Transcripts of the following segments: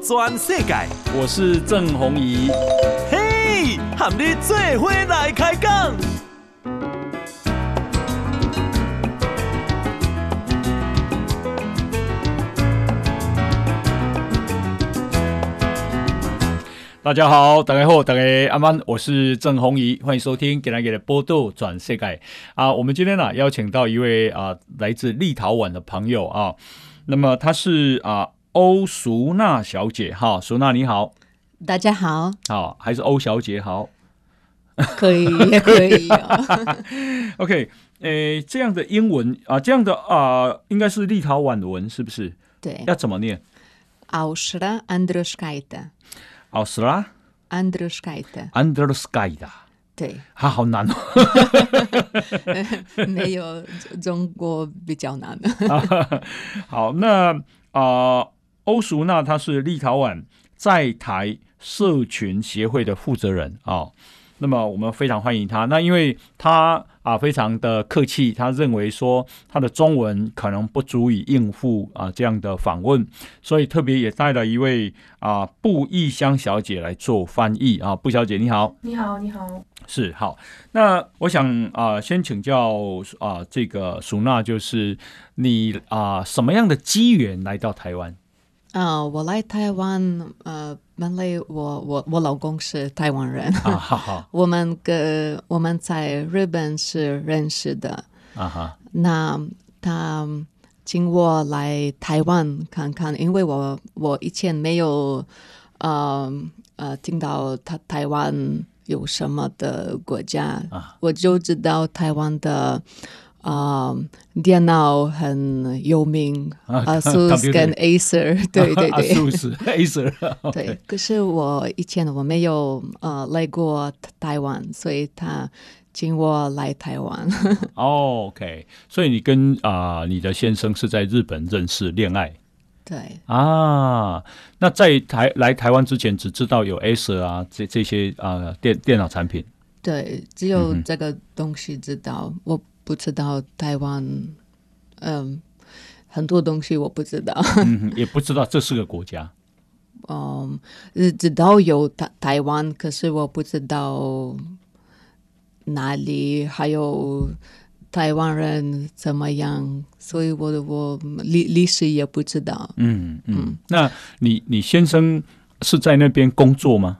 转世界，我是郑宏仪。嘿，和你做伙来开讲。大家好，大家好，大家阿曼，我是郑宏仪，欢迎收听《给大家的报道全世界》啊。我们今天呢、啊、邀请到一位啊来自立陶宛的朋友啊，那么他是啊。欧淑娜小姐，哈，淑娜你好，大家好，好，还是欧小姐好，可以也 可以、哦、，OK，诶，这样的英文啊，这样的啊，应该是立陶宛文是不是？对，要怎么念？Aušra Andriuškaitė，Aušra Andriuškaitė，Andriuškaitė，对，它好难哦，没有中国比较难。好，那啊。呃欧淑娜，她是立陶宛在台社群协会的负责人啊、哦。那么我们非常欢迎她。那因为她啊非常的客气，她认为说她的中文可能不足以应付啊这样的访问，所以特别也带了一位啊布义香小姐来做翻译啊。布小姐你好，你好，你好，是好。那我想啊先请教啊这个淑娜，就是你啊什么样的机缘来到台湾？啊，uh, 我来台湾，呃，本来我我我老公是台湾人，我们跟我们在日本是认识的，啊哈，那他请我来台湾看看，因为我我以前没有，呃呃，听到他台湾有什么的国家，啊、我就知道台湾的。啊，uh, 电脑很有名，ASUS 跟 Acer，对对对，ASUS Acer，对。可是我以前我没有呃来过台湾，所以他请我来台湾。哦，OK，所以你跟啊、呃、你的先生是在日本认识恋爱？对啊，那在台来台湾之前只知道有 Acer 啊这这些啊、呃、电电脑产品。对，只有这个东西知道、嗯、我。不知道台湾，嗯，很多东西我不知道，嗯，也不知道这是个国家。嗯，知道有台台湾，可是我不知道哪里还有台湾人怎么样，所以我我历历史也不知道。嗯嗯，嗯，那你你先生是在那边工作吗？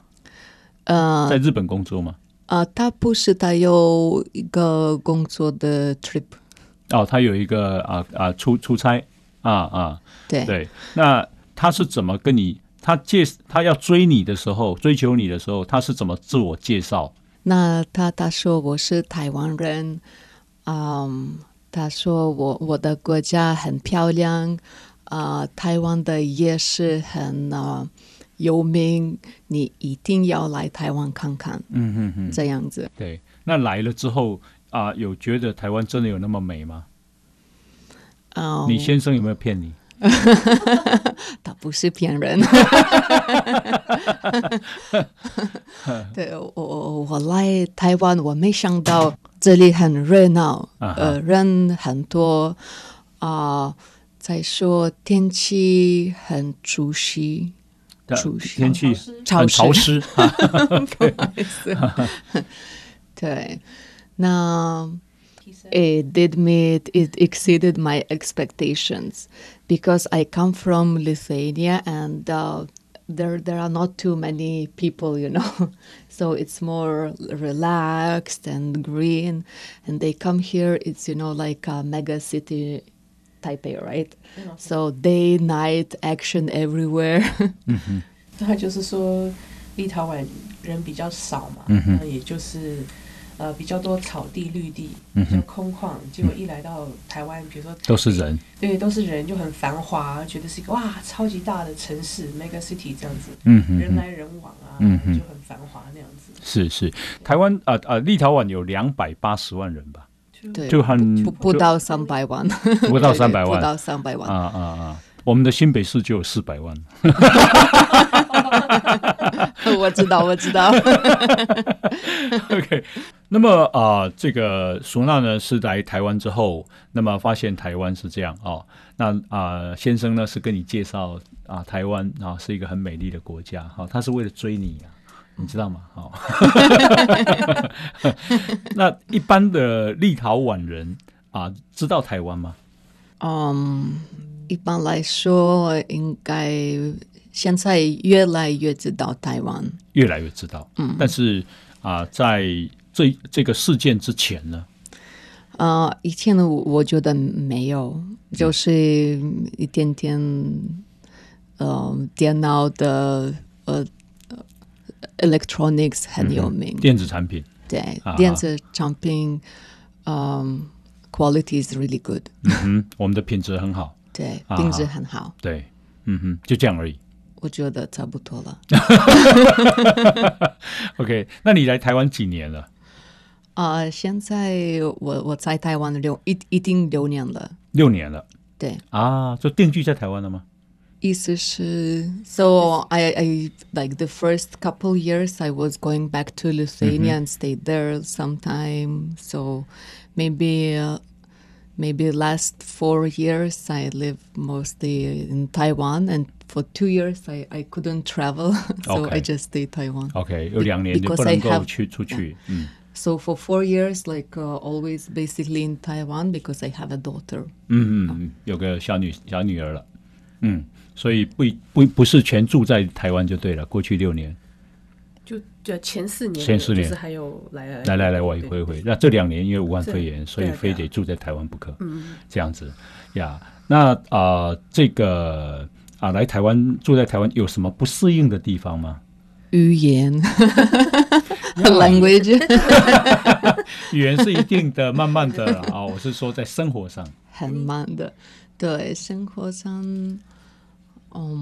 呃，在日本工作吗？啊，他不是，他有一个工作的 trip。哦，他有一个啊啊出出差啊啊，对对。那他是怎么跟你？他介他要追你的时候，追求你的时候，他是怎么自我介绍？那他他说我是台湾人，嗯，他说我我的国家很漂亮，啊，台湾的夜市很啊。有名，你一定要来台湾看看。嗯嗯嗯，这样子。对，那来了之后啊，有觉得台湾真的有那么美吗？哦，oh, 你先生有没有骗你？他不是骗人。对，我我来台湾，我没想到这里很热闹，呃，人很多啊。再说天气很舒适。天气很潮湿，不好意思。对，那 it did meet it exceeded my expectations because I come from Lithuania and uh, there there are not too many people, you know, so it's more relaxed and green. And they come here, it's you know like a mega city. Taipei, right? So day night action everywhere。嗯哼，他就是说立陶宛人比较少嘛，嗯哼，也就是呃比较多草地绿地，比较空旷。结果一来到台湾，比如说都是人，对，都是人，就很繁华，觉得是一个哇超级大的城市，mega city 这样子，嗯哼，人来人往啊，嗯哼，就很繁华那样子。是是，台湾啊啊，立陶宛有两百八十万人吧。对，就很不不到三百万，不到三百 万，不到三百万啊啊啊！我们的新北市就有四百万，我知道，我知道。OK，那么啊、呃，这个苏娜呢是来台湾之后，那么发现台湾是这样哦。那啊、呃，先生呢是跟你介绍啊，台湾啊是一个很美丽的国家。好、哦，他是为了追你啊，你知道吗？好、哦 那一般的立陶宛人啊，知道台湾吗？嗯，一般来说，应该现在越来越知道台湾，越来越知道。嗯，但是啊、呃，在这这个事件之前呢？啊、呃，以前呢，我觉得没有，就是一点点，呃，电脑的呃，electronics 很有名，嗯、电子产品，对，啊、电子产品，嗯、呃。Quality is really good。嗯哼，我们的品质很好。对，品质很好。对，嗯哼，就这样而已。我觉得差不多了。OK，那你来台湾几年了？啊、呃，现在我我在台湾六一一定六年了。六年了。对。啊，就定居在台湾了吗？意思是，So I I like the first couple years I was going back to Lithuania and stayed there sometime. So maybe. Maybe last four years I live mostly in Taiwan, and for two years I I couldn't travel, so I just stay Taiwan. OK，有两年你不能够去出去。嗯。So for four years, like always, basically in Taiwan because I have a daughter. 嗯嗯，有个小女小女儿了。嗯， 所以不不不是全住在台湾就对了。过去六年。就就前四年，前四年还有来来来来来往回回。那这两年因为武汉肺炎，所以非得住在台湾不可。嗯，这样子呀。那啊，这个啊，来台湾住在台湾有什么不适应的地方吗？语言，language，语言是一定的，慢慢的啊。我是说在生活上很慢的，对生活上，嗯，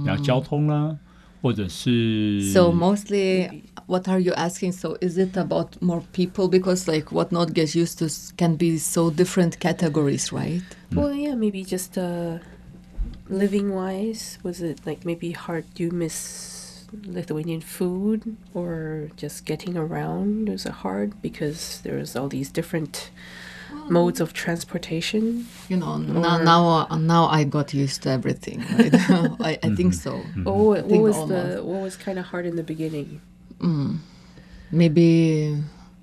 然后交通呢？或者是 So mostly, what are you asking? So is it about more people? Because like what not gets used to can be so different categories, right? Well, yeah, maybe just uh, living wise, was it like maybe hard? Do you miss Lithuanian food or just getting around? Was it hard because there's all these different modes of transportation. You know, now now, uh, now I got used to everything. Right? I, I think so. Mm-hmm. Oh, what, what was almost. the what was kind of hard in the beginning? Mm. Maybe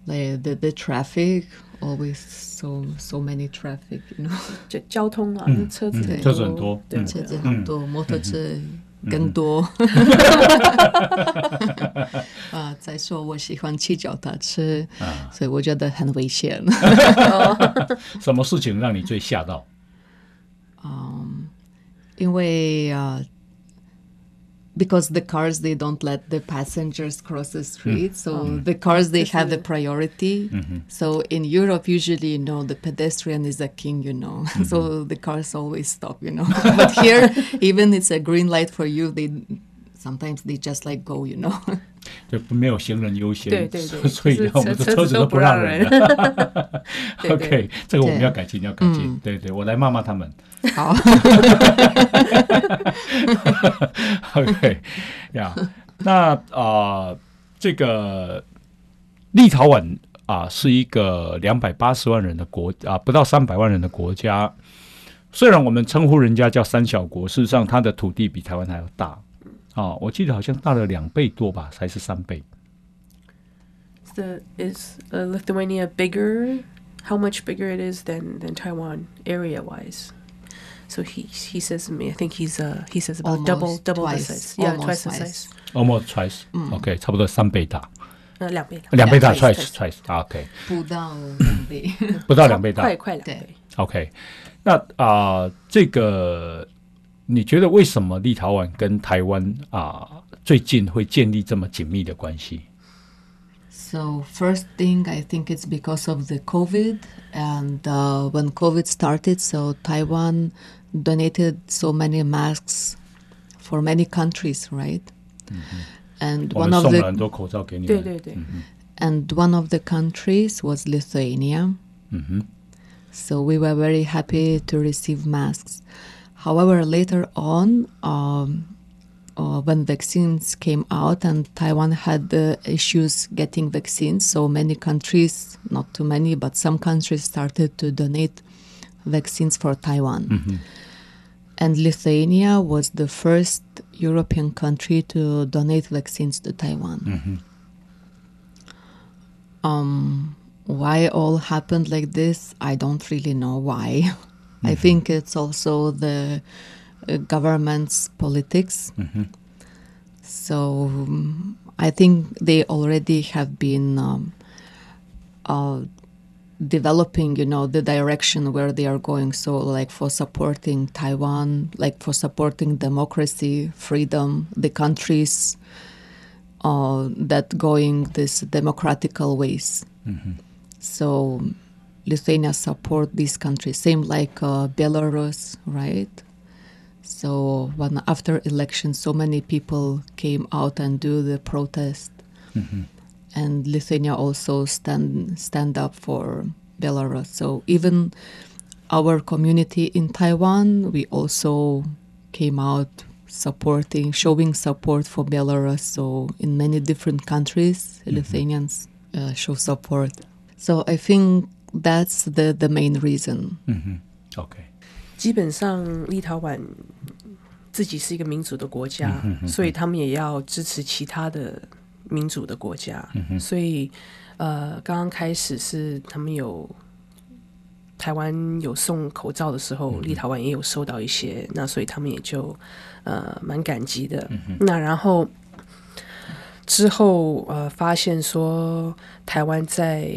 like the the traffic. Always so so many traffic. You know. 交通啊，车子车子很多，对，车子很多，摩托车。 更多 啊！再说我喜欢去脚踏车，啊、所以我觉得很危险。什么事情让你最吓到？嗯，因为啊。Uh, because the cars they don't let the passengers cross the street, mm. so mm. the cars they have the priority. Mm-hmm. So in Europe, usually you know the pedestrian is a king, you know. Mm-hmm. so the cars always stop, you know. but here, even it's a green light for you, they sometimes they just like go, you know. 就没有行人优先，对对对，所以我们的车子都不让人。OK，这个我们要改进，要改进。对对，我来骂骂他们。好。OK，呀，那啊，这个立陶宛啊是一个两百八十万人的国啊，不到三百万人的国家。虽然我们称呼人家叫三小国，事实上它的土地比台湾还要大。哦，我记得好像大了两倍多吧，还是三倍？The is Lithuania bigger? How much bigger it is than than Taiwan area wise? So he he says to me, I think he's uh he says about double double the size, yeah, twice the size, almost twice. OK，差不多三倍大。呃，两倍大，两倍大，twice twice。OK，不到两倍，不到两倍大，快快两倍。OK，那啊，这个。 你觉得为什么立陶宛跟台湾啊最近会建立这么紧密的关系？So first thing, I think it's because of the COVID, and uh, when COVID started, so Taiwan donated so many masks for many countries, right? And one of the 很多口罩给你，对对对。And one of the countries was Lithuania. So we were very happy to receive masks. However, later on, um, uh, when vaccines came out and Taiwan had uh, issues getting vaccines. So many countries, not too many, but some countries started to donate vaccines for Taiwan. Mm-hmm. And Lithuania was the first European country to donate vaccines to Taiwan. Mm-hmm. Um, why all happened like this, I don't really know why. Mm-hmm. I think it's also the uh, government's politics. Mm-hmm. So um, I think they already have been um, uh, developing, you know, the direction where they are going. So, like for supporting Taiwan, like for supporting democracy, freedom, the countries uh, that going this democratical ways. Mm-hmm. So Lithuania support these countries, same like uh, Belarus, right? So when after election, so many people came out and do the protest, mm-hmm. and Lithuania also stand stand up for Belarus. So even our community in Taiwan, we also came out supporting, showing support for Belarus. So in many different countries, mm-hmm. Lithuanians uh, show support. So I think that's the the main reason. Mm-hmm. Okay. 基本上，立陶宛自己是一个民主的国家，嗯、所以他们也要支持其他的民主的国家。嗯、所以，呃，刚刚开始是他们有台湾有送口罩的时候，嗯、立陶宛也有收到一些，那所以他们也就呃蛮感激的。嗯、那然后之后呃发现说台湾在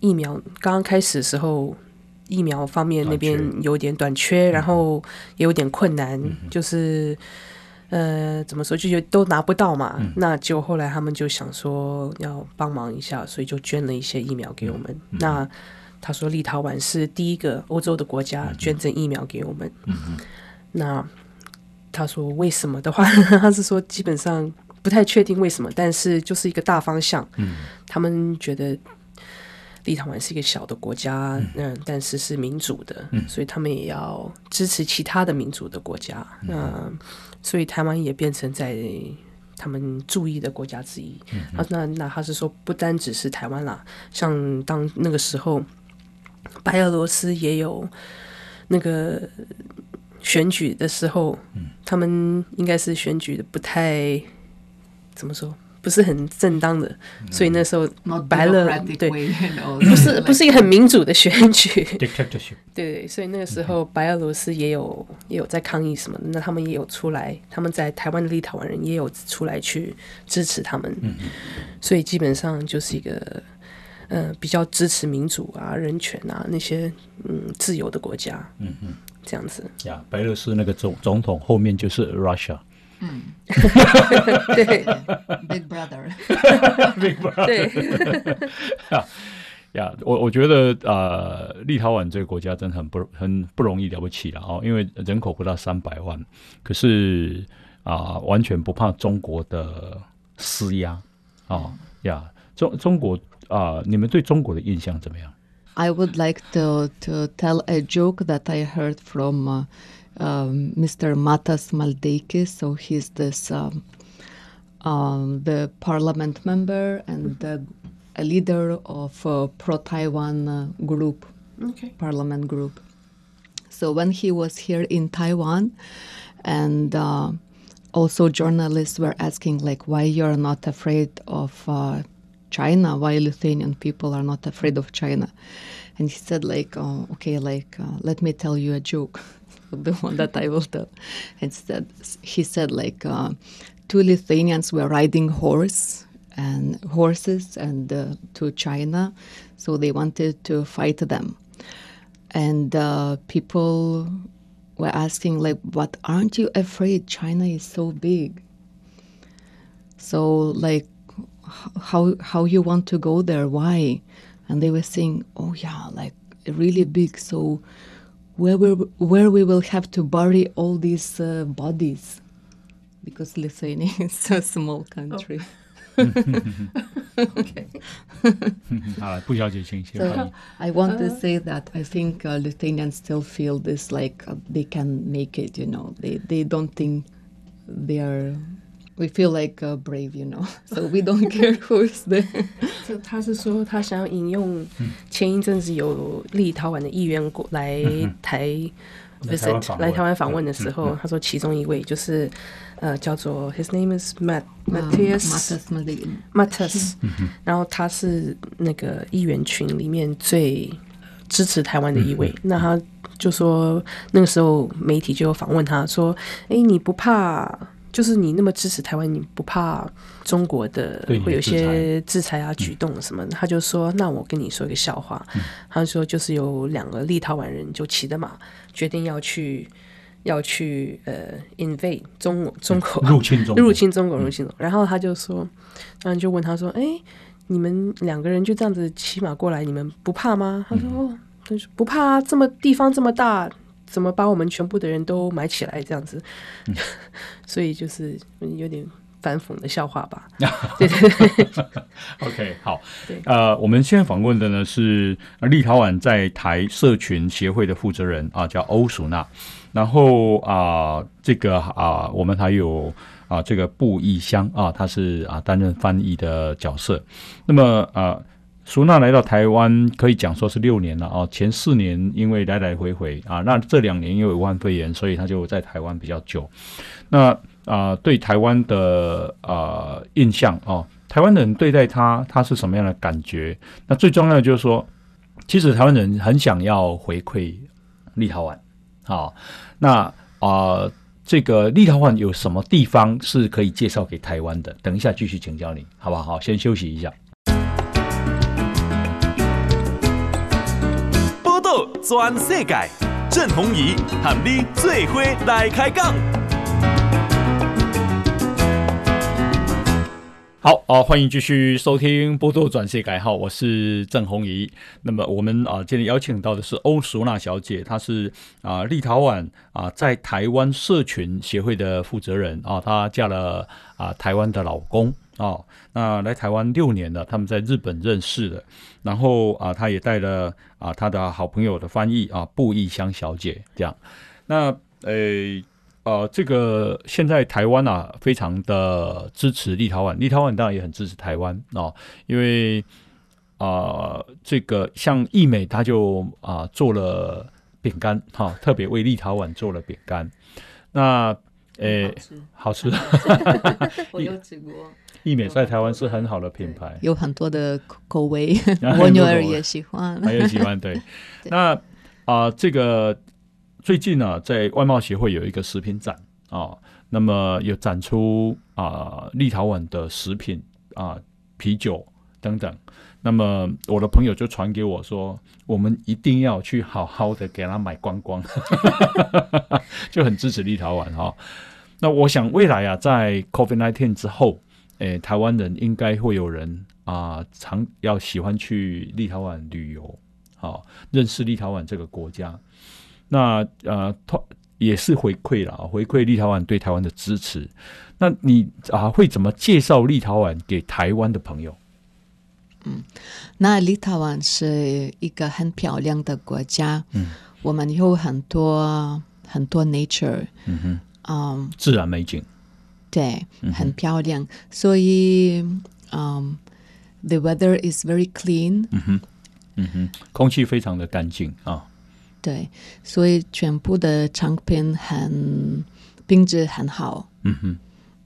疫苗刚刚开始的时候，疫苗方面那边有点短缺，然后也有点困难，嗯、就是呃，怎么说，就都拿不到嘛。嗯、那就后来他们就想说要帮忙一下，所以就捐了一些疫苗给我们。嗯、那他说立陶宛是第一个欧洲的国家捐赠疫苗给我们。嗯、那他说为什么的话，他是说基本上不太确定为什么，但是就是一个大方向。嗯、他们觉得。立陶宛是一个小的国家，嗯，嗯，但是是民主的，嗯，所以他们也要支持其他的民主的国家，那、所以台湾也变成在他们注意的国家之一。嗯、啊，那那他是说不单只是台湾啦，像当那个时候，白俄罗斯也有那个选举的时候，嗯，他们应该是选举的不太怎么说。不是很正当的，嗯、所以那时候白了，对，不是不是一个很民主的选举，对 对，所以那个时候白俄罗斯也有也有在抗议什么的，那他们也有出来，他们在台湾的立陶宛人也有出来去支持他们，嗯、所以基本上就是一个呃比较支持民主啊、人权啊那些嗯自由的国家，嗯嗯，这样子。呀，白俄罗斯那个总总统后面就是 Russia。嗯，对，Big Brother，Big Brother，对，呀呀，我我觉得呃，立陶宛这个国家真的很不很不容易了不起了哦，因为人口不到三百万，可是啊、呃，完全不怕中国的施压啊呀，中中国啊、呃，你们对中国的印象怎么样？I would like to to tell a joke that I heard from、uh, um, Mr. Matas Maldeikis. So he's this um, um, the parliament member and the, a leader of a pro-Taiwan uh, group, okay. parliament group. So when he was here in Taiwan, and uh, also journalists were asking like, why you're not afraid of uh, China? Why Lithuanian people are not afraid of China? And he said like, oh, okay, like uh, let me tell you a joke. the one that I will tell. Instead, he said like uh, two Lithuanians were riding horse and horses and uh, to China, so they wanted to fight them, and uh, people were asking like, "But aren't you afraid? China is so big." So like, how how you want to go there? Why? And they were saying, "Oh yeah, like really big." So where we, where we will have to bury all these uh, bodies because Lithuania is a small country. Oh. okay. so I want to say that I think uh, Lithuanians still feel this like uh, they can make it, you know. They, they don't think they are we feel like uh, brave, you know, so we don't care who is there. 这他是说他想要引用前一阵子有立陶宛的议员过来台 visit 来台湾访问的时候，他说其中一位就是呃叫做 his name is Matt Matthias Matthias，然后他是那个议员群里面最支持台湾的一位，那他就说那个时候媒体就访问他说，哎，你不怕？就是你那么支持台湾，你不怕中国的会有些制裁啊举动什么的？他就说：“那我跟你说一个笑话。嗯”他说：“就是有两个立陶宛人就骑着马，决定要去要去呃 invade 中中国入侵中入侵中国 入侵中。然后他就说，然后就问他说：‘哎，你们两个人就这样子骑马过来，你们不怕吗？’他说：‘哦，他说不怕啊，这么地方这么大。’怎么把我们全部的人都埋起来这样子？嗯、所以就是有点反讽的笑话吧。对对对。OK，好。对。呃，我们现在访问的呢是立陶宛在台社群协会的负责人啊，叫欧淑娜。然后啊、呃，这个啊，我们还有啊，这个布义香啊，他是啊担任翻译的角色。那么啊。苏娜来到台湾可以讲说是六年了啊，前四年因为来来回回啊，那这两年因为武汉肺炎，所以他就在台湾比较久。那啊，对台湾的啊印象哦，台湾人对待他，他是什么样的感觉？那最重要的就是说，其实台湾人很想要回馈立陶宛。好，那啊，这个立陶宛有什么地方是可以介绍给台湾的？等一下继续请教你，好不好？好，先休息一下。转世界，郑弘仪和你做伙来开讲。好啊，欢迎继续收听《波多转世界》好，我是郑弘仪。那么我们啊，今天邀请到的是欧淑娜小姐，她是啊立陶宛啊在台湾社群协会的负责人啊，她嫁了啊台湾的老公。哦，那来台湾六年了，他们在日本认识的，然后啊，他也带了啊他的好朋友的翻译啊，布艺香小姐这样。那呃呃，这个现在台湾啊，非常的支持立陶宛，立陶宛当然也很支持台湾哦，因为啊，这个像义美他就啊做了饼干哈，特别为立陶宛做了饼干。那呃，好吃，我有吃过。义美在台湾是很好的品牌，有很多的口味，我女儿也喜欢，她也喜欢。对，对那啊、呃，这个最近呢、啊，在外贸协会有一个食品展啊，那么有展出啊，立陶宛的食品啊，啤酒等等。那么我的朋友就传给我说，我们一定要去好好的给他买光光，就很支持立陶宛哈、啊。那我想未来啊，在 COVID-19 之后。诶，台湾人应该会有人啊，常要喜欢去立陶宛旅游，好认识立陶宛这个国家。那呃，也是回馈了，回馈立陶宛对台湾的支持。那你啊，会怎么介绍立陶宛给台湾的朋友？嗯，那立陶宛是一个很漂亮的国家，嗯，我们有很多很多 nature，嗯哼，嗯，自然美景。对，很漂亮，所以，嗯，the weather is very clean。嗯哼，嗯哼，空气非常的干净啊。对，所以全部的产品很品质很好。嗯哼，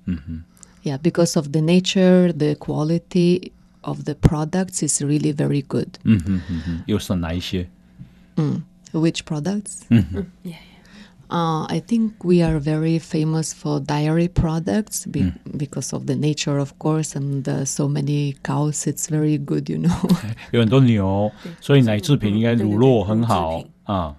嗯哼。Yeah, because of the nature, the quality of the products is really very good。嗯哼嗯哼，又是哪一些？嗯，which products？嗯哼，yeah。 Uh, I think we are very famous for dairy products be because of the nature, of course, and uh, so many cows. It's very good, you know. 有很多牛，所以奶制品应该乳酪很好啊。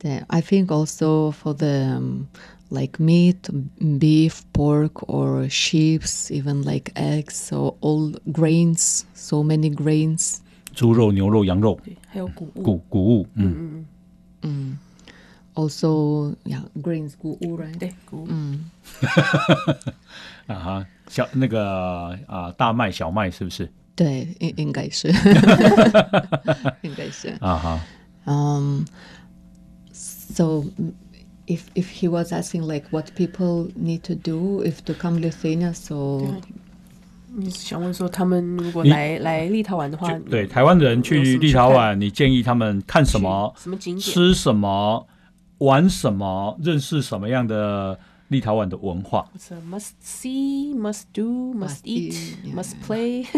对，I think also for the um, like meat, beef, pork, or sheep, even like eggs, so all grains, so many grains. 猪肉、牛肉、羊肉，还有谷物，谷谷物，嗯嗯嗯。 Also, yeah, grains 谷物，right？对，谷物。嗯，啊哈，小那个啊，大麦、小麦是不是？对，应应该是，应该是。啊哈，嗯，So if if he was asking like what people need to do if to come Lithuania, so 你想问说他们如果来来立陶宛的话，对台湾人去立陶宛，你建议他们看什么？什么景点？吃什么？ 玩什么？认识什么样的立陶宛的文化？Must see, must do, must eat, must play。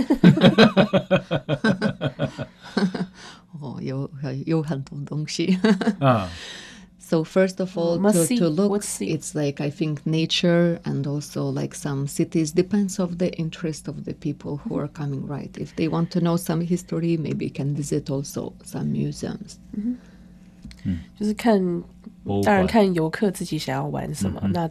哦，有有很多东西。啊。So first of all, to, to look, it's like I think nature and also like some cities depends of the interest of the people who are coming. Right, if they want to know some history, maybe can visit also some museums. 嗯，就是看， 当然看游客自己想要玩什么。嗯、那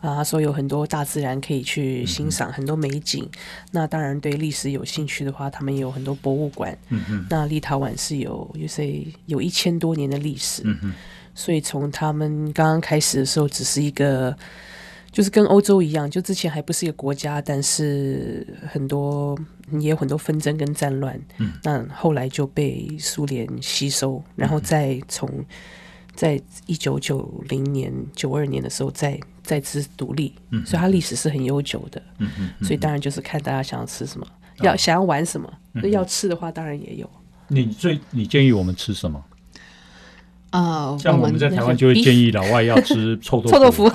啊，他说有很多大自然可以去欣赏，很多美景。嗯、那当然对历史有兴趣的话，他们也有很多博物馆。嗯嗯。那立陶宛是有有些有一千多年的历史。嗯所以从他们刚刚开始的时候，只是一个，就是跟欧洲一样，就之前还不是一个国家，但是很多也有很多纷争跟战乱。嗯，那后来就被苏联吸收，然后再从在一九九零年、九二年的时候再再次独立。嗯，所以它历史是很悠久的。嗯嗯，所以当然就是看大家想要吃什么，要想要玩什么，那要吃的话当然也有。你最你建议我们吃什么？啊，像我们在台湾就会建议老外要吃臭 豆臭豆腐，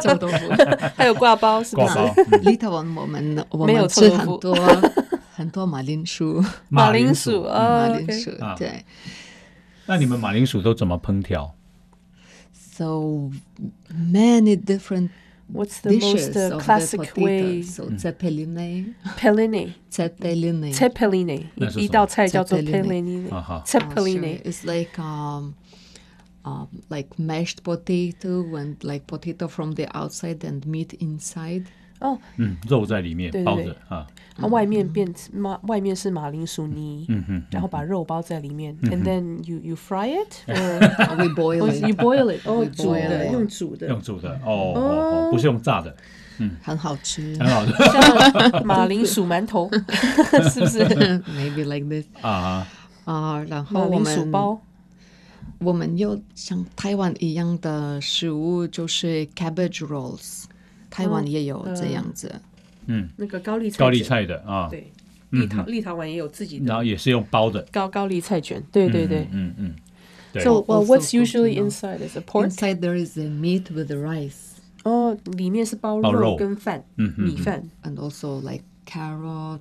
臭豆腐，还有挂包，是不是？立陶宛我们我们吃很多很多马铃薯，马铃薯啊，马铃薯对。那你们马铃薯都怎么烹调？So many different What's the most classic way? So ceppeline, pelline, ceppeline, ceppeline，一道菜叫做 pelline，ceppeline is like um. Um, like mashed potato and like potato from the outside and meat inside。 哦，嗯，肉在里面包着啊，它外面变马，外面是马铃薯泥，嗯哼，然后把肉包在里面，and then you you fry it or we boil it，you boil it，哦，煮的，用煮的，用煮的，哦哦，不是用炸的，嗯，很好吃，很好吃，像马铃薯馒头，是不是？Maybe like this. 啊啊，然后我们。我们又像台湾一样的食物，就是 cabbage rolls，台湾也有这样子。嗯，那个高丽菜高丽菜的啊，对，立陶立陶宛也有自己的，然后也是用包的高高丽菜卷，对对对，嗯嗯。So well, what's usually inside is a pork. Inside there is a meat with the rice. 哦，里面是包肉跟饭，米饭，and also like carrot.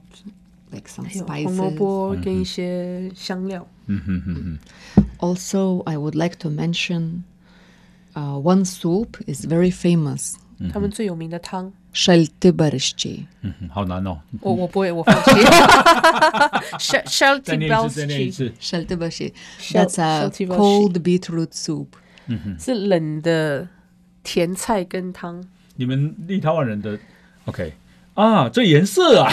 like some spices. 红萝卜跟一些香料。嗯哼哼哼。Also, I would like to mention, uh, one soup is very famous. 他们最有名的汤。Šaltibarščiai。嗯哼，好难哦。我我不会，我放弃。Šaltibarščiai。That's a cold beetroot soup。嗯哼，是冷的甜菜根汤。你们立陶宛人的，OK。啊，这颜色啊，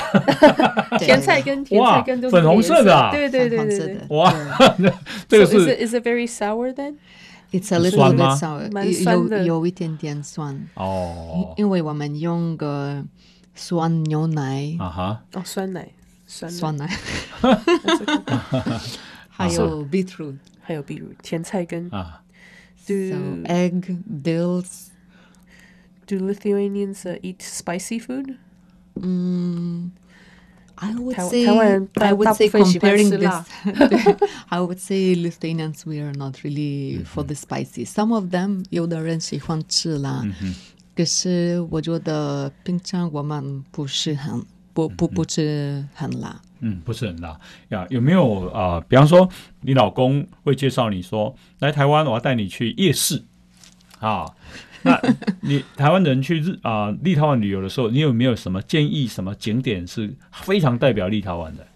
甜菜根，甜菜根都粉红色的，对对对对对，哇，这个是 Is it very sour then? It's a little bit sour，蛮酸的，有有一点点酸哦，因为我们用个酸牛奶啊哈，哦酸奶，酸酸奶，还有 beetroot，还有 beetroot，甜菜根啊，So egg, dills. Do Lithuanians eat spicy food? 嗯 ，I would say I would say comparing this, I would say Lithuanians we are not really for the spicy. Some of them 有的人喜欢吃辣，可是我觉得平常我们不是很不不不是很辣。嗯，不是很辣呀？有没有啊？比方说，你老公会介绍你说来台湾，我要带你去夜市啊。那你台湾人去日啊、呃、立陶宛旅游的时候，你有没有什么建议？什么景点是非常代表立陶宛的？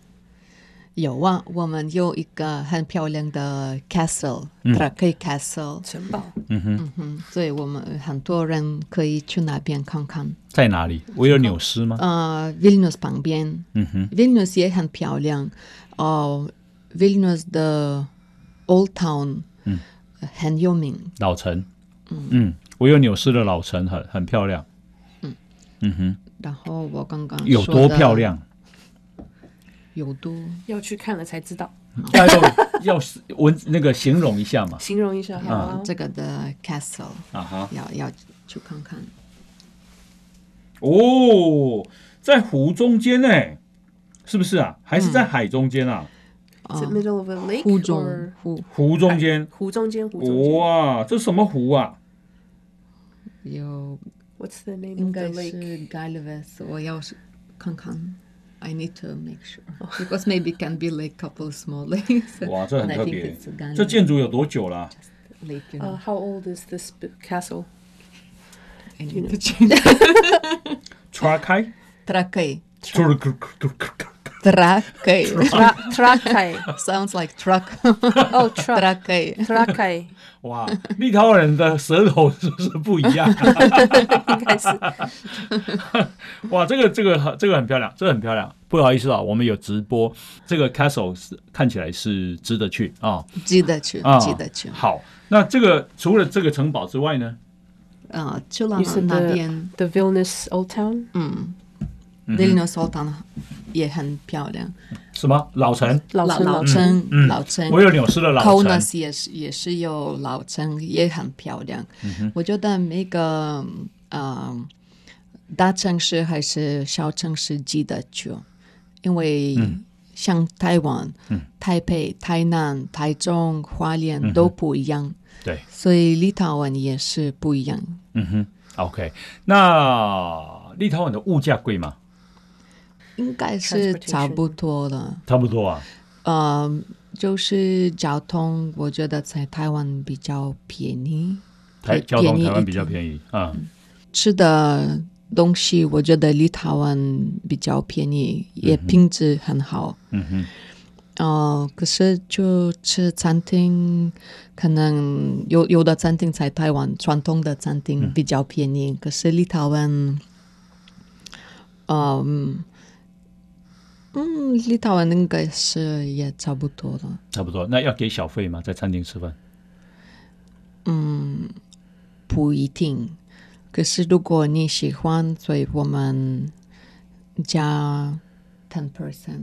有啊，我们有一个很漂亮的 castle，Trakai Castle 城堡。嗯哼，嗯哼，所以我们很多人可以去那边看看。在哪里？维尔纽斯吗？呃，Vilnius 旁边。嗯哼，Vilnius 也很漂亮。哦、呃、，Vilnius 的 Old Town，嗯，很有名。老城。嗯嗯。我有纽斯的老城，很很漂亮。嗯嗯哼。然后我刚刚有多漂亮？有多要去看了才知道。要要文那个形容一下嘛？形容一下好啊。这个的 castle 啊哈，要要去看看。哦，在湖中间呢，是不是啊？还是在海中间啊？是 middle of a lake 湖中湖湖中间湖中间湖中间。哇，这什么湖啊？有 What's the name？应该是 Galvez，我要看看。I need to make sure because maybe can be like couple small lakes. 哇，这很特别。这建筑有多久了？How old is this castle? I need to change. Trakai. Trakai. Trakai. Trakai. Sounds like truck. Oh, truck. Trakai. Trakai. 哇，立陶宛人的舌头是不是不一样？应该是。哇，这个这个这个很漂亮，这个很漂亮。不好意思啊，我们有直播，这个 castle 是看起来是值得去啊，值得去，值得去。好，那这个除了这个城堡之外呢？啊，去了那边，The Vilnius Old Town。嗯 也很漂亮。什么老城？老城，老城，老城。我有纽斯的老城。Kaunas 也是也是有老城，也很漂亮。我觉得每个嗯大城市还是小城市记得去，因为像台湾、台北、台南、台中、花莲都不一样。对，所以立陶宛也是不一样。嗯哼，OK。那立陶宛的物价贵吗？应该是差不多的，差不多啊。呃，就是交通，我觉得在台湾比较便宜。台交通台湾比较便宜啊。吃的东西，我觉得离台湾比较便宜，也品质很好。嗯哼。哦，可是就吃餐厅，可能有有的餐厅在台湾传统的餐厅比较便宜，可是离台湾，嗯。嗯，立陶宛应该是也差不多了。差不多，那要给小费吗？在餐厅吃饭？嗯，不一定。可是如果你喜欢，所以我们加 ten percent。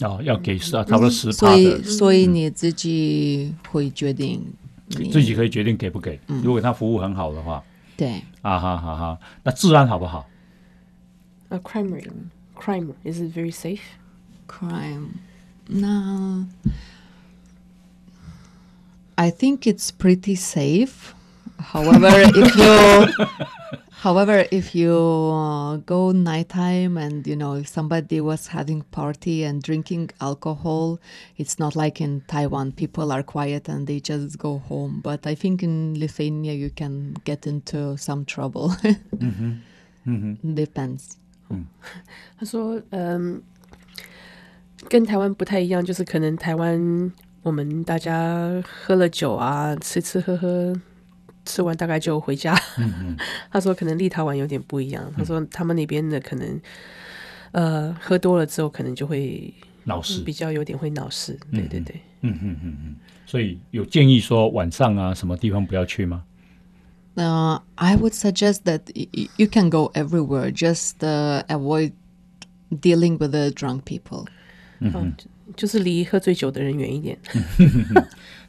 哦，要给是啊，差不多十趴。所以，所以你自己会决定。自己可以决定给不给。嗯、如果他服务很好的话。对。啊哈哈哈，那治安好不好？A crime rate, crime is it very safe? crime. Now, I think it's pretty safe. However, if you, however, if you uh, go nighttime and you know if somebody was having party and drinking alcohol, it's not like in Taiwan people are quiet and they just go home. But I think in Lithuania you can get into some trouble. mm -hmm. Mm -hmm. Depends. Mm. So. Um, 跟台湾不太一样，就是可能台湾我们大家喝了酒啊，吃吃喝喝，吃完大概就回家。嗯嗯 他说可能立陶宛有点不一样，嗯、他说他们那边的可能，呃，喝多了之后可能就会闹事，比较有点会闹事。对对对，嗯嗯嗯嗯。所以有建议说晚上啊，什么地方不要去吗？那、uh,，I would suggest that you can go everywhere, just、uh, avoid dealing with the drunk people. 嗯，就是离喝醉酒的人远一点。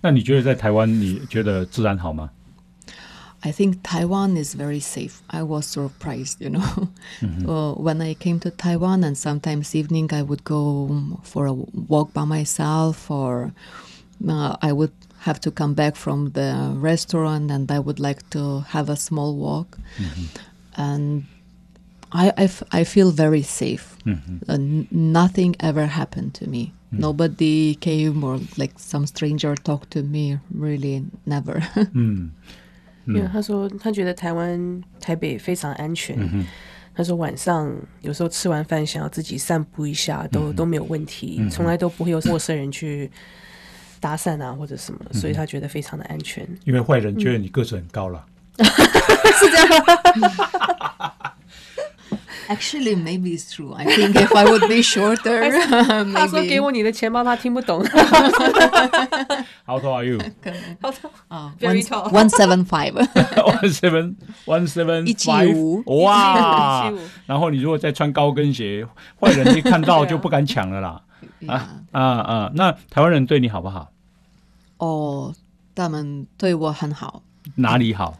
那你觉得在台湾，你觉得治安好吗？I think Taiwan is very safe. I was surprised, you know, uh, when I came to Taiwan, and sometimes evening I would go for a walk by myself, or uh, I would have to come back from the restaurant, and I would like to have a small walk, and I, I, I feel very safe. Mm-hmm. Uh, nothing ever happened to me. Mm-hmm. Nobody came or like some stranger talked to me. Really, never. 嗯，因为他说他觉得台湾台北非常安全。嗯、他说晚上有时候吃完饭想要自己散步一下都、嗯、都没有问题，从、嗯、来都不会有陌生人去搭讪啊或者什么，嗯、所以他觉得非常的安全。因为坏人觉得你个子很高了。是这样。 Actually, maybe it's true. I think if I would be shorter, maybe. 他说给我你的钱包，他听不懂。How tall are you? How tall? Very tall. One seven five. One seven one seven 一七五。哇！然后你如果再穿高跟鞋，坏人一看到就不敢抢了啦。啊啊啊！那台湾人对你好不好？哦，他们对我很好。哪里好？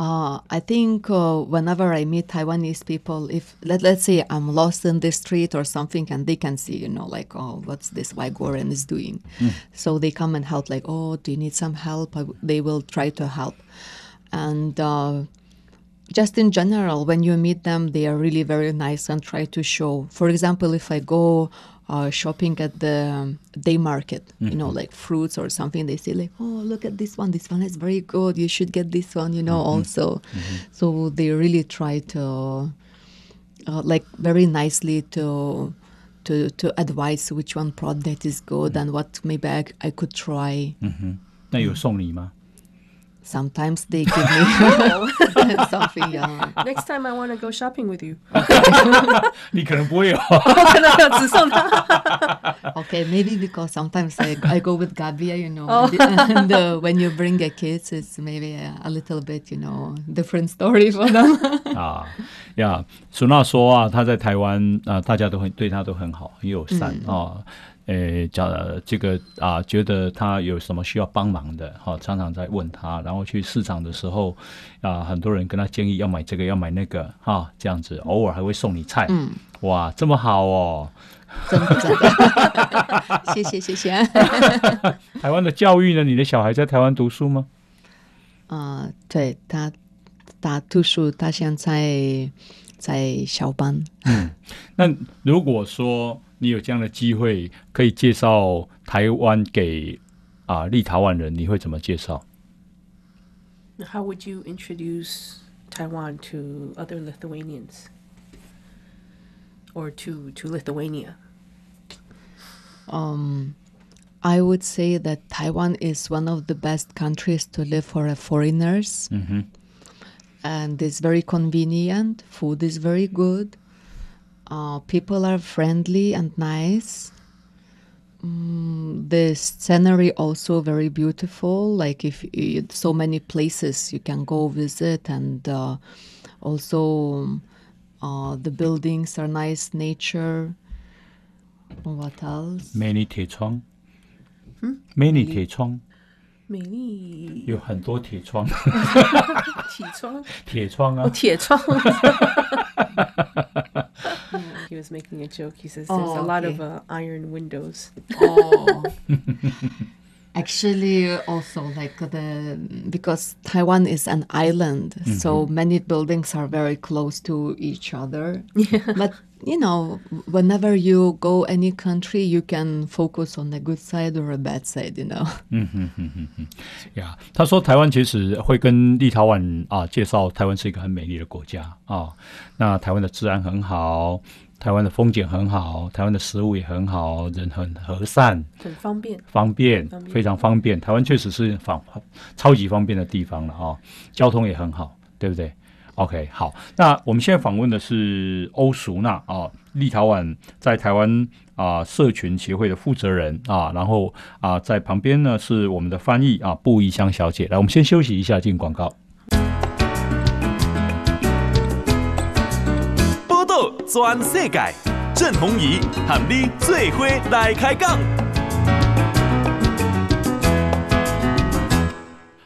啊、uh,，I think、uh, whenever I meet Taiwanese people, if let let's say I'm lost in the street or something, and they can see, you know, like, oh, what's this Waigorian is doing? Mm. So they come and help. Like, oh, do you need some help? I, they will try to help. And uh, just in general, when you meet them, they are really very nice and try to show. For example, if I go uh, shopping at the um, day market, mm-hmm. you know, mm-hmm. like fruits or something, they say like, "Oh, look at this one. This one is very good. You should get this one." You know, mm-hmm. also. Mm-hmm. So they really try to, uh, like, very nicely to. To, to advise which one product is good and what maybe I, I could try. 那有送礼吗 ？Sometimes they give me something. Yeah. Next time I want to go shopping with you. 你可能不会有，可能要只送他。 okay, maybe because sometimes I I go with Gabia, you know, oh. and uh, when you bring a kids, it's maybe a, a little bit, you know, different story for them. 啊呀，苏娜说啊，他在台湾啊，大家都很对他都很好，很友善啊。 诶，讲这个啊，觉得他有什么需要帮忙的，哈，常常在问他。然后去市场的时候，啊，很多人跟他建议要买这个，要买那个，哈，这样子，偶尔还会送你菜。嗯，哇，这么好哦！真的真的，谢 谢谢谢。台湾的教育呢？你的小孩在台湾读书吗？啊、呃，对他，他读书，他现在在小班。嗯，那如果说。你有这样的机会可以介绍台湾给啊立陶宛人，你会怎么介绍？How would you introduce Taiwan to other Lithuanians or to to Lithuania? Um, I would say that Taiwan is one of the best countries to live for foreigners. Mm-hmm. And it's very convenient. Food is very good. Uh, people are friendly and nice. Mm, the scenery also very beautiful. Like if you, so many places you can go visit, and uh, also uh, the buildings are nice. Nature. What else? Many 铁窗。嗯，Many 铁窗。美丽。有很多铁窗。铁窗。铁窗啊。铁窗。 He was making a joke. He says there's oh, a lot okay. of uh, iron windows. Oh. Actually, also like the because Taiwan is an island, mm-hmm. so many buildings are very close to each other. Yeah. But you know, whenever you go any country, you can focus on a good side or a bad side. You know. 嗯哼哼哼哼，呀，他说台湾其实会跟立陶宛啊介绍台湾是一个很美丽的国家啊，那台湾的治安很好。 台湾的风景很好，台湾的食物也很好，人很和善，很方便，方便，方便非常方便。台湾确实是方超级方便的地方了啊、哦，交通也很好，对不对？OK，好，那我们现在访问的是欧淑娜啊，立陶宛在台湾啊社群协会的负责人啊，然后啊在旁边呢是我们的翻译啊布宜香小姐。来，我们先休息一下，进广告。转世界，郑弘仪喊你做伙来开讲。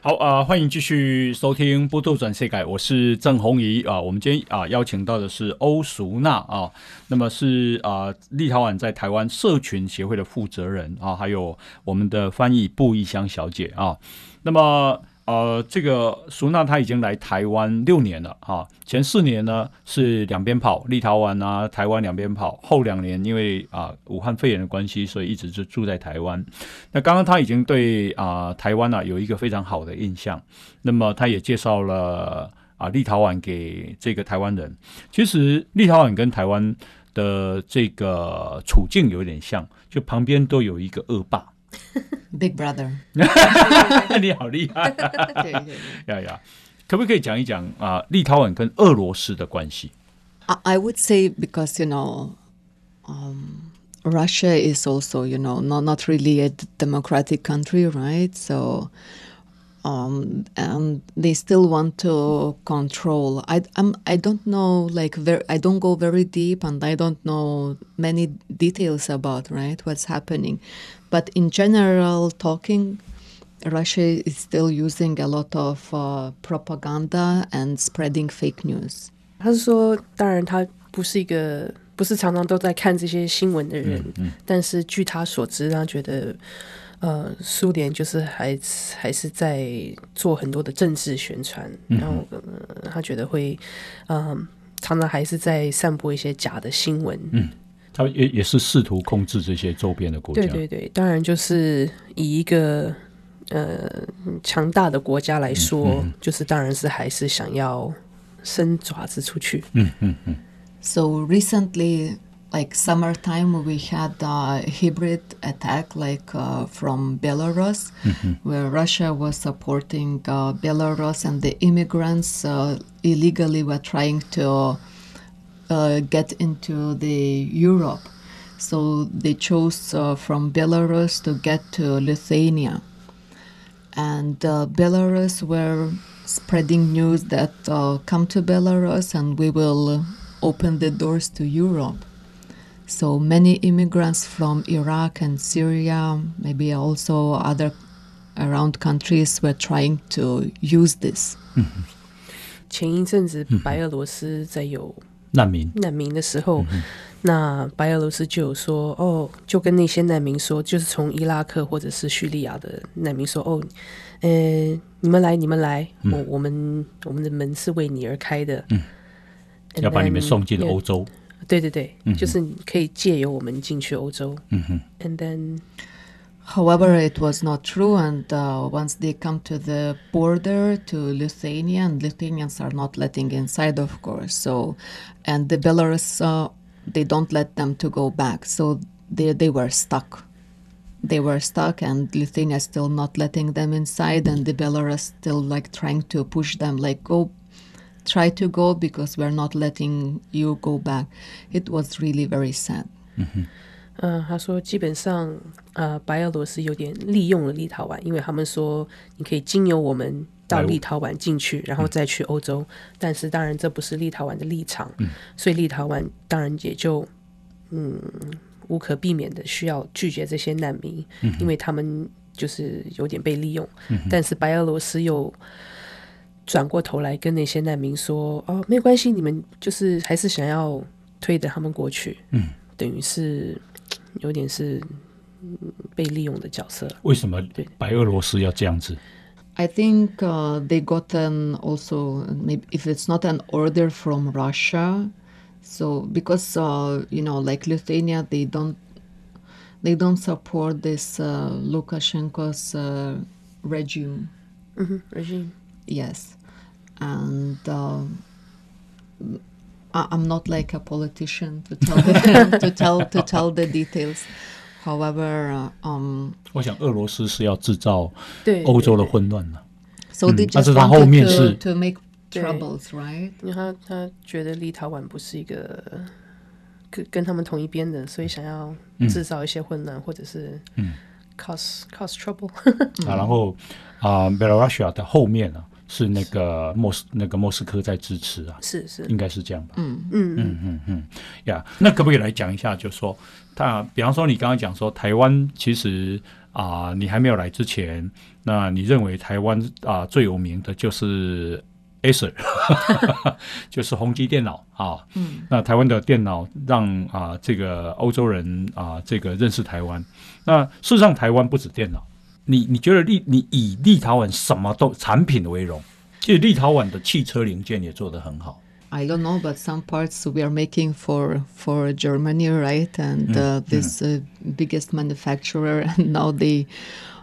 好啊、呃，欢迎继续收听《波多转世界》，我是郑弘仪啊。我们今天啊、邀请到的是欧淑娜啊，那么是啊、立陶宛在台湾社群协会的负责人啊，还有我们的翻译布宜香小姐啊，那么。呃，这个苏娜她已经来台湾六年了哈，前四年呢是两边跑，立陶宛啊、台湾两边跑，后两年因为啊、武汉肺炎的关系，所以一直就住在台湾。那刚刚她已经对啊、台湾啊有一个非常好的印象，那么她也介绍了啊、立陶宛给这个台湾人。其实立陶宛跟台湾的这个处境有点像，就旁边都有一个恶霸。Big Brother，你好厉害！对对对，呀呀，可不可以讲一讲啊？立陶宛跟俄罗斯的关系？I would say because you know, um, Russia is also you know not not really a democratic country, right? So, um, and they still want to control. I I'm, I don't know like very, I don't go very deep and I don't know many details about right what's happening, but in general, talking, Russia is still using a lot of uh, propaganda and spreading fake news. 他是说，当然他不是一个不是常常都在看这些新闻的人，嗯嗯、但是据他所知，他觉得。 呃，苏联就是还还是在做很多的政治宣传，然后、呃、他觉得会，嗯、呃，常常还是在散播一些假的新闻。嗯，他也也是试图控制这些周边的国家。对对对，当然就是以一个呃强大的国家来说，嗯嗯、就是当然是还是想要伸爪子出去。嗯嗯嗯。So recently. Like summertime we had a hybrid attack like uh, from belarus mm-hmm. where russia was supporting uh, belarus and the immigrants uh, illegally were trying to uh, get into the europe. So they chose uh, from belarus to get to lithuania. And uh, belarus were spreading news that come to belarus and we will open the doors to europe so many immigrants from Iraq and Syria, maybe also other around countries, were trying to use this. 前一阵子白俄罗斯在有难民难民的时候，那白俄罗斯就有说，哦，就跟那些难民说，就是从伊拉克或者是叙利亚的难民说，哦，呃，你们来，你们来，我我们我们的门是为你而开的，嗯，要把你们送进欧洲。 对对对，就是你可以借由我们进去欧洲。嗯哼。And then, however, it was not true. And uh, once they come to the border to Lithuania, and Lithuanians are not letting inside, of course. So, and the Belarus, uh, they don't let them to go back. So they they were stuck. They were stuck, and Lithuania still not letting them inside, and the Belarus still like trying to push them, like go try to go because we're not letting you go back. It was really very sad. 嗯哼，呃，他说基本上，呃，白俄罗斯有点利用了立陶宛，因为他们说你可以经由我们到立陶宛进去，然后再去欧洲。嗯、但是当然这不是立陶宛的立场，嗯、所以立陶宛当然也就嗯无可避免的需要拒绝这些难民，嗯、因为他们就是有点被利用。嗯、但是白俄罗斯又。转过头来跟那些难民说：“哦，没关系，你们就是还是想要推着他们过去，嗯，等于是有点是被利用的角色。为什么白俄罗斯要这样子？I think uh, they gotten also maybe if it's not an order from Russia, so because uh, you know like Lithuania, they don't they don't support this uh, Lukashenko's uh, regime. Mm-hmm, regime. Yes, and uh, I, am not like a politician to tell the, to tell to tell the details. However, uh, um, 我想俄罗斯是要制造欧洲的混乱呢。So they just wanted to to make troubles, right? 因为他他觉得立陶宛不是一个跟跟他们同一边的，所以想要制造一些混乱，或者是 cause cause trouble。啊，然后啊，Belarusia 的后面呢？ 是那个莫斯那个莫斯科在支持啊，是是，应该是这样吧？嗯嗯嗯嗯嗯呀，那可不可以来讲一下？就是说，他比方说你刚刚讲说台湾其实啊、呃，你还没有来之前，那你认为台湾啊、呃、最有名的就是 Acer，就是宏基电脑啊。嗯，那台湾的电脑让啊、呃、这个欧洲人啊、呃、这个认识台湾。那事实上，台湾不止电脑。你你觉得立你以立陶宛什么都产品为荣？其实立陶宛的汽车零件也做得很好。I don't know, but some parts we are making for for Germany, right? And uh, this uh, biggest manufacturer, and now they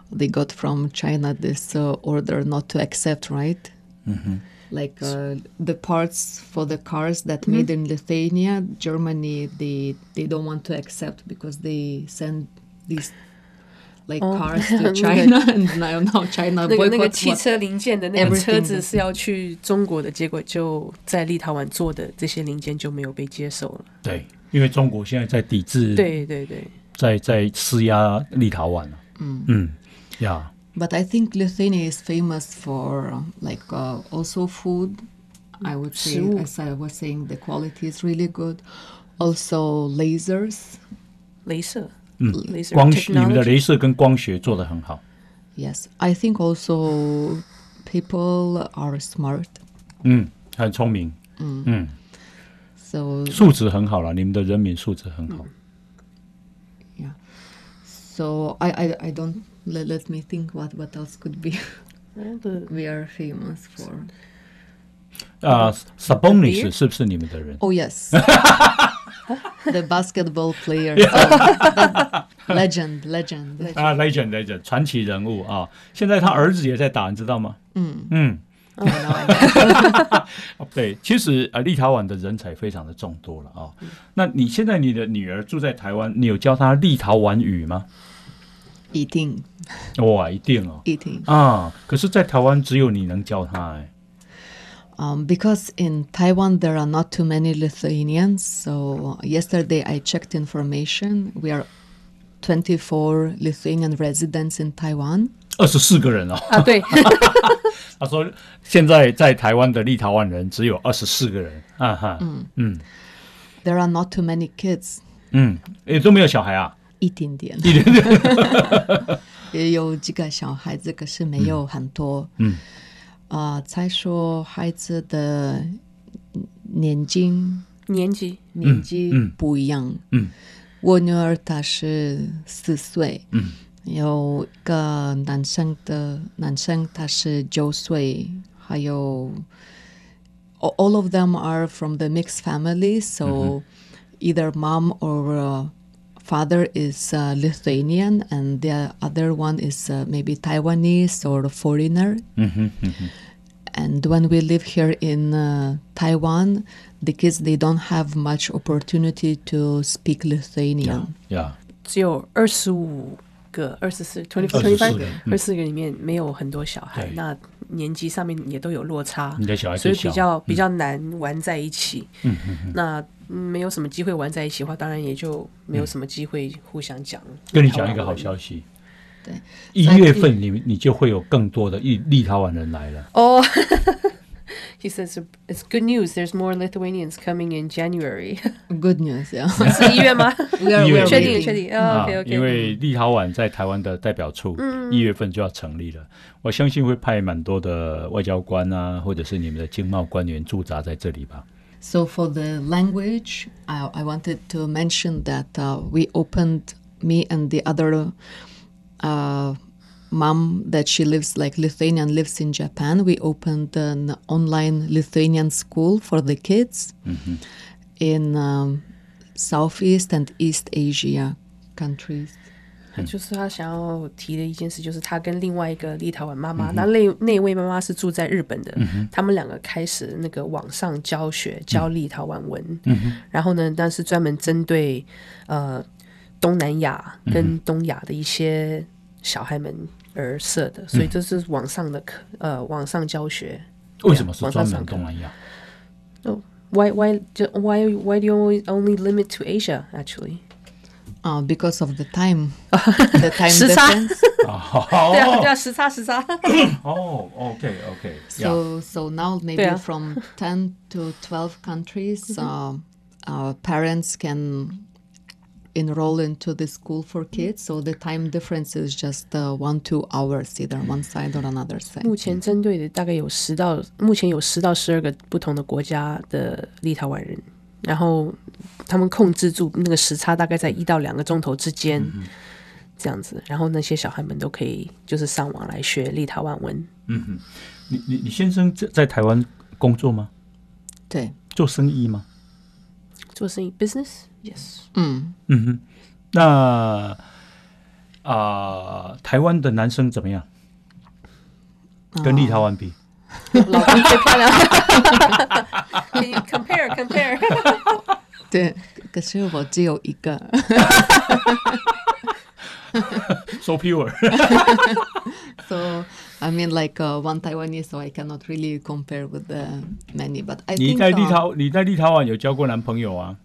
they got from China this uh, order not to accept, right? Mm-hmm. Like uh, the parts for the cars that mm-hmm. made in Lithuania, Germany, they they don't want to accept because they send these like cars to China and now now China 那个那个汽车零件的那个车子是要去中国的，结果就在立陶宛做的这些零件就没有被接受了。对，因为中国现在在抵制，对对对，在在施压立陶宛嗯嗯，呀， But I think Lithuania is famous for like uh, also food. I would say, as I was saying, the quality is really good. Also lasers. Laser. 嗯，laser 光你们的镭射跟光学做得很好。Yes, I think also people are smart. 嗯，很聪明。嗯嗯。So 素质很好了，你们的人民素质很好。Yeah. So I I I don't let let me think what what else could be. We are famous for. 啊，Sabonis 是不是你们的人？Oh yes. The basketball player, legend, legend. 啊，legend, legend，传奇人物啊！现在他儿子也在打，你知道吗？嗯嗯。对，其实啊，立陶宛的人才非常的众多了啊。那你现在你的女儿住在台湾，你有教她立陶宛语吗？一定。哇，一定哦。一定啊！可是，在台湾只有你能教她哎。Um, because in Taiwan there are not too many Lithuanians. So yesterday I checked information. We are 24 Lithuanian residents in Taiwan. 二十四个人哦。啊，对。他说现在在台湾的立陶宛人只有二十四个人。啊哈。嗯嗯。There are not too many kids. 嗯，也都没有小孩啊。一点点。一点点。也有几个小孩子，可是没有很多。嗯。 啊，再说孩子的年纪，年纪年纪不一样。嗯，我女儿她是四岁。嗯，有一个男生的男生他是九岁，还有 all of them are from the mixed family, so either mom or father is Lithuanian and the other one is maybe Taiwanese or foreigner. And when we live here in uh, Taiwan, the kids they don't have much opportunity to speak Lithuanian. Yeah. 只有二十五个、二十四、twenty four、twenty five、二十四个里面没有很多小孩，那年纪上面也都有落差，所以比较比较难玩在一起。嗯嗯嗯。那 没有什么机会玩在一起的话，当然也就没有什么机会互相讲。跟你讲一个好消息。对，一月份你你就会有更多的立立陶宛人来了。哦、oh,，He says it's good news. There's more Lithuanians coming in January. Good news，是一月吗？一月确定确定。啊、oh,，OK OK。因为立陶宛在台湾的代表处，一月份就要成立了。我相信会派蛮多的外交官啊，或者是你们的经贸官员驻扎在这里吧。So for the language, I I wanted to mention that uh, we opened me and the other. uh, mom that she lives like Lithuanian lives in Japan. We opened an online Lithuanian school for the kids mm-hmm. in um, Southeast and East Asia countries. 就是他想要提的一件事，就是他跟另外一个立陶宛妈妈，那那那位妈妈是住在日本的，他们两个开始那个网上教学，教立陶宛文。然后呢，但是专门针对呃东南亚跟东亚的一些。小孩们而设的，所以这是网上的课，呃，网上教学。为什么是专门东南亚？Oh, why why why why do you only limit to Asia actually? Uh, because of the time, the time 时差。对啊，对啊，时差时差。哦，OK OK。So so now maybe from ten to twelve countries, uh, our parents can. enroll into the school for kids, so the time difference is just uh, one two hours, either one side or another side. 目前针对的大概有十到目前有十到十二个不同的国家的立陶宛人， 然后他们控制住那个时差大概在一到两个钟头之间，嗯、这样子，然后那些小孩们都可以就是上网来学立陶宛文。嗯哼，你你你先生在在台湾工作吗？对，做生意吗？做生意，business。Yes，嗯嗯哼，那啊、呃，台湾的男生怎么样？跟立陶宛比，老公最漂亮。Can you compare compare？对，可是我只有一个。 So pure。 So I mean, like one Taiwanese, so I cannot really compare with the many. But I 你在立陶，你在立陶宛有交过男朋友啊？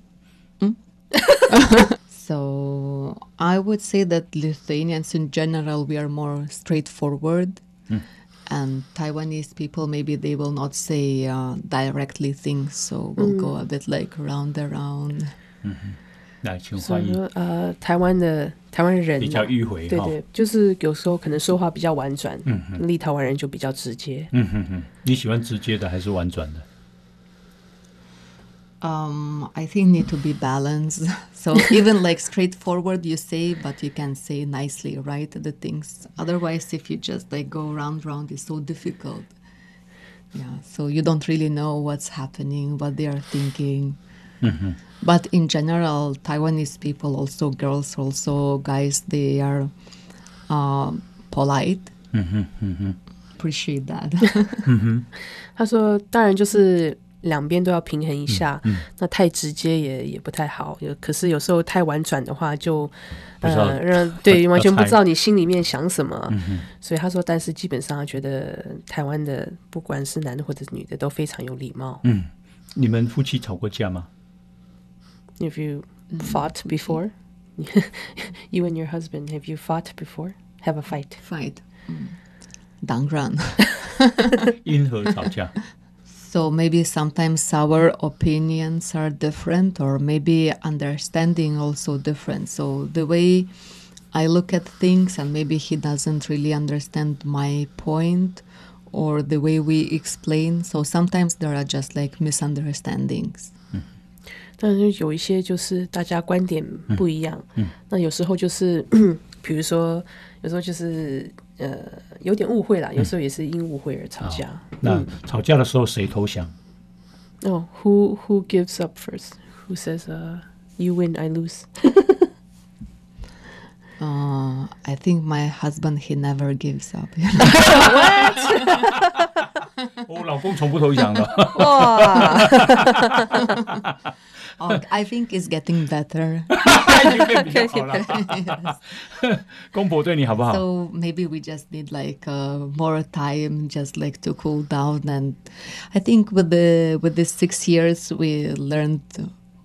So I would say that Lithuanians in general we are more straightforward, mm. and Taiwanese people maybe they will not say uh, directly things, so we'll mm. go a bit like round around. Mm-hmm. 来，请翻译。说呃，台湾的台湾人比较迂回，对对，就是有时候可能说话比较婉转。嗯哼，立陶宛人就比较直接。嗯哼哼，你喜欢直接的还是婉转的 ？Um, I think need to be balanced. So even like straightforward, you say, but you can say nicely, right? The things. Otherwise, if you just like go round round, it's so difficult. Yeah. So you don't really know what's happening, what they are thinking. Mm-hmm. But in general, Taiwanese people, also girls, also guys, they are uh, polite. Mm-hmm. Mm-hmm. Appreciate that. 他说：“当然就是。” 两边都要平衡一下，嗯嗯、那太直接也也不太好。有可是有时候太婉转的话就，就呃让对完全不知道你心里面想什么。嗯、所以他说，但是基本上他觉得台湾的不管是男的或者女的都非常有礼貌。嗯，你们夫妻吵过架吗？If you fought before, you and your husband, have you fought before? Have a fight? Fight. 嗯，当然。因何吵架 ？So maybe sometimes our opinions are different, or maybe understanding also different. So the way I look at things, and maybe he doesn't really understand my point, or the way we explain. So sometimes there are just like misunderstandings. 但是有一些就是大家观点不一样，嗯嗯、那有时候就是，比如说，有时候就是。 呃，有点误会啦，有时候也是因误会而吵架。那吵架的时候谁投降？哦，Who Who gives up first? Who says, "Uh, you win, I lose"? Uh, I think my husband he never gives up. What? 我老公从不投降的。哇 ！Oh, I think it's getting better. 公婆对你好不好？So maybe we just need like uh, more time, just like to cool down. And I think with the with the six years, we learned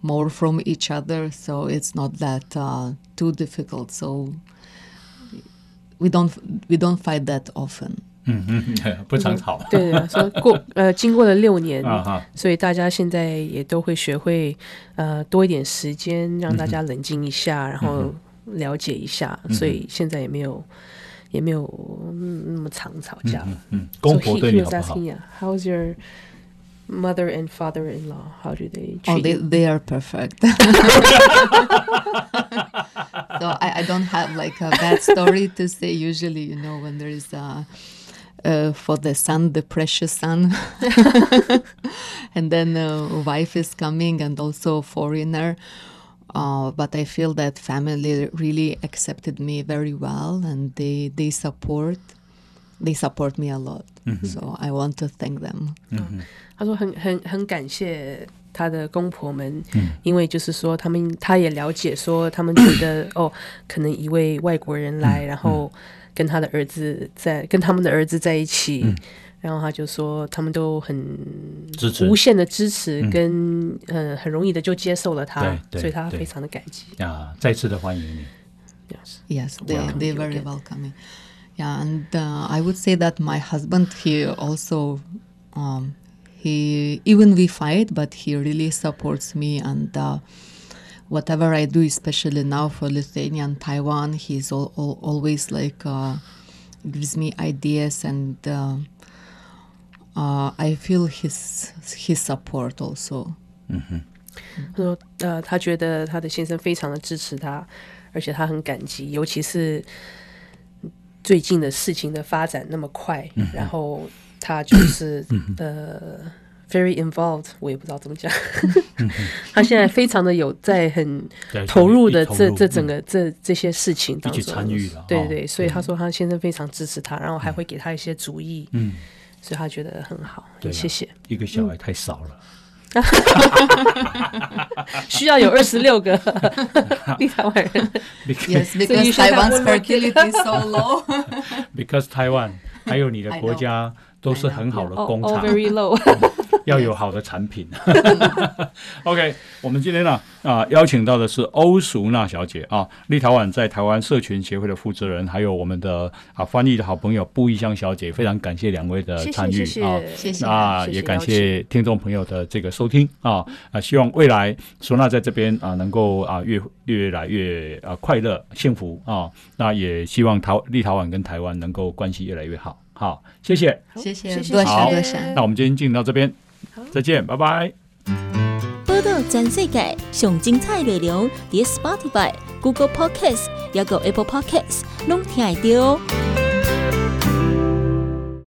more from each other. So it's not that uh, too difficult. So we don't we don't fight that often. 嗯嗯，不常吵。对对，说过呃，经过了六年，所以大家现在也都会学会呃多一点时间，让大家冷静一下，然后了解一下，所以现在也没有也没有那么常吵架。嗯，公婆对你好不好？How's your mother and father-in-law? How do they? Oh, they they are perfect. So I I don't have like a bad story to say. Usually, you know, when there is a uh, for the son, the precious son. and then uh, wife is coming and also foreigner. Uh, but I feel that family really accepted me very well and they, they support they support me a lot. Mm-hmm. So I want to thank them. Mm-hmm. 他说很很很感谢他的公婆们，嗯、因为就是说他们他也了解说他们觉得哦，可能一位外国人来，然后。 跟他的儿子在跟他们的儿子在一起，嗯、然后他就说他们都很无限的支持，支持跟呃很容易的就接受了他，所以他非常的感激啊！再次的欢迎你。Yes, yes, they they very welcoming. Yeah, and uh, I would say that my husband he also um he even we fight, but he really supports me and. Uh, whatever I do, especially now for Lithuania and Taiwan, he's all, all, always like uh, gives me ideas and uh, uh, I feel his his support also. 嗯哼，他说呃，他觉得他的先生非常的支持他，而且他很感激，尤其是最近的事情的发展那么快，嗯、然后他就是、嗯、呃。 Very involved，我也不知道怎么讲。他现在非常的有在很投入的这这整个这这些事情当中参与了。对对对，所以他说他先生非常支持他，然后还会给他一些主意。嗯，所以他觉得很好。谢谢。一个小孩太少了，需要有二十六个 立陶宛人。Yes, because Taiwan's fertility is so low. Because Taiwan，还有你的国家都是很好的工厂。Very low. 要有好的产品。OK，我们今天呢啊邀请到的是欧淑娜小姐啊，立陶宛在台湾社群协会的负责人，还有我们的啊翻译的好朋友布一香小姐，非常感谢两位的参与啊，谢谢，那也感谢听众朋友的这个收听啊啊，希望未来淑娜在这边啊能够啊越越来越啊快乐幸福啊，那也希望陶立陶宛跟台湾能够关系越来越好。好，谢谢，谢谢，多谢，多谢。那我们今天进到这边，再见，拜拜。报道全世界上精彩内容，在 Spotify、Google Podcasts，还有 Apple Podcasts，拢听得到。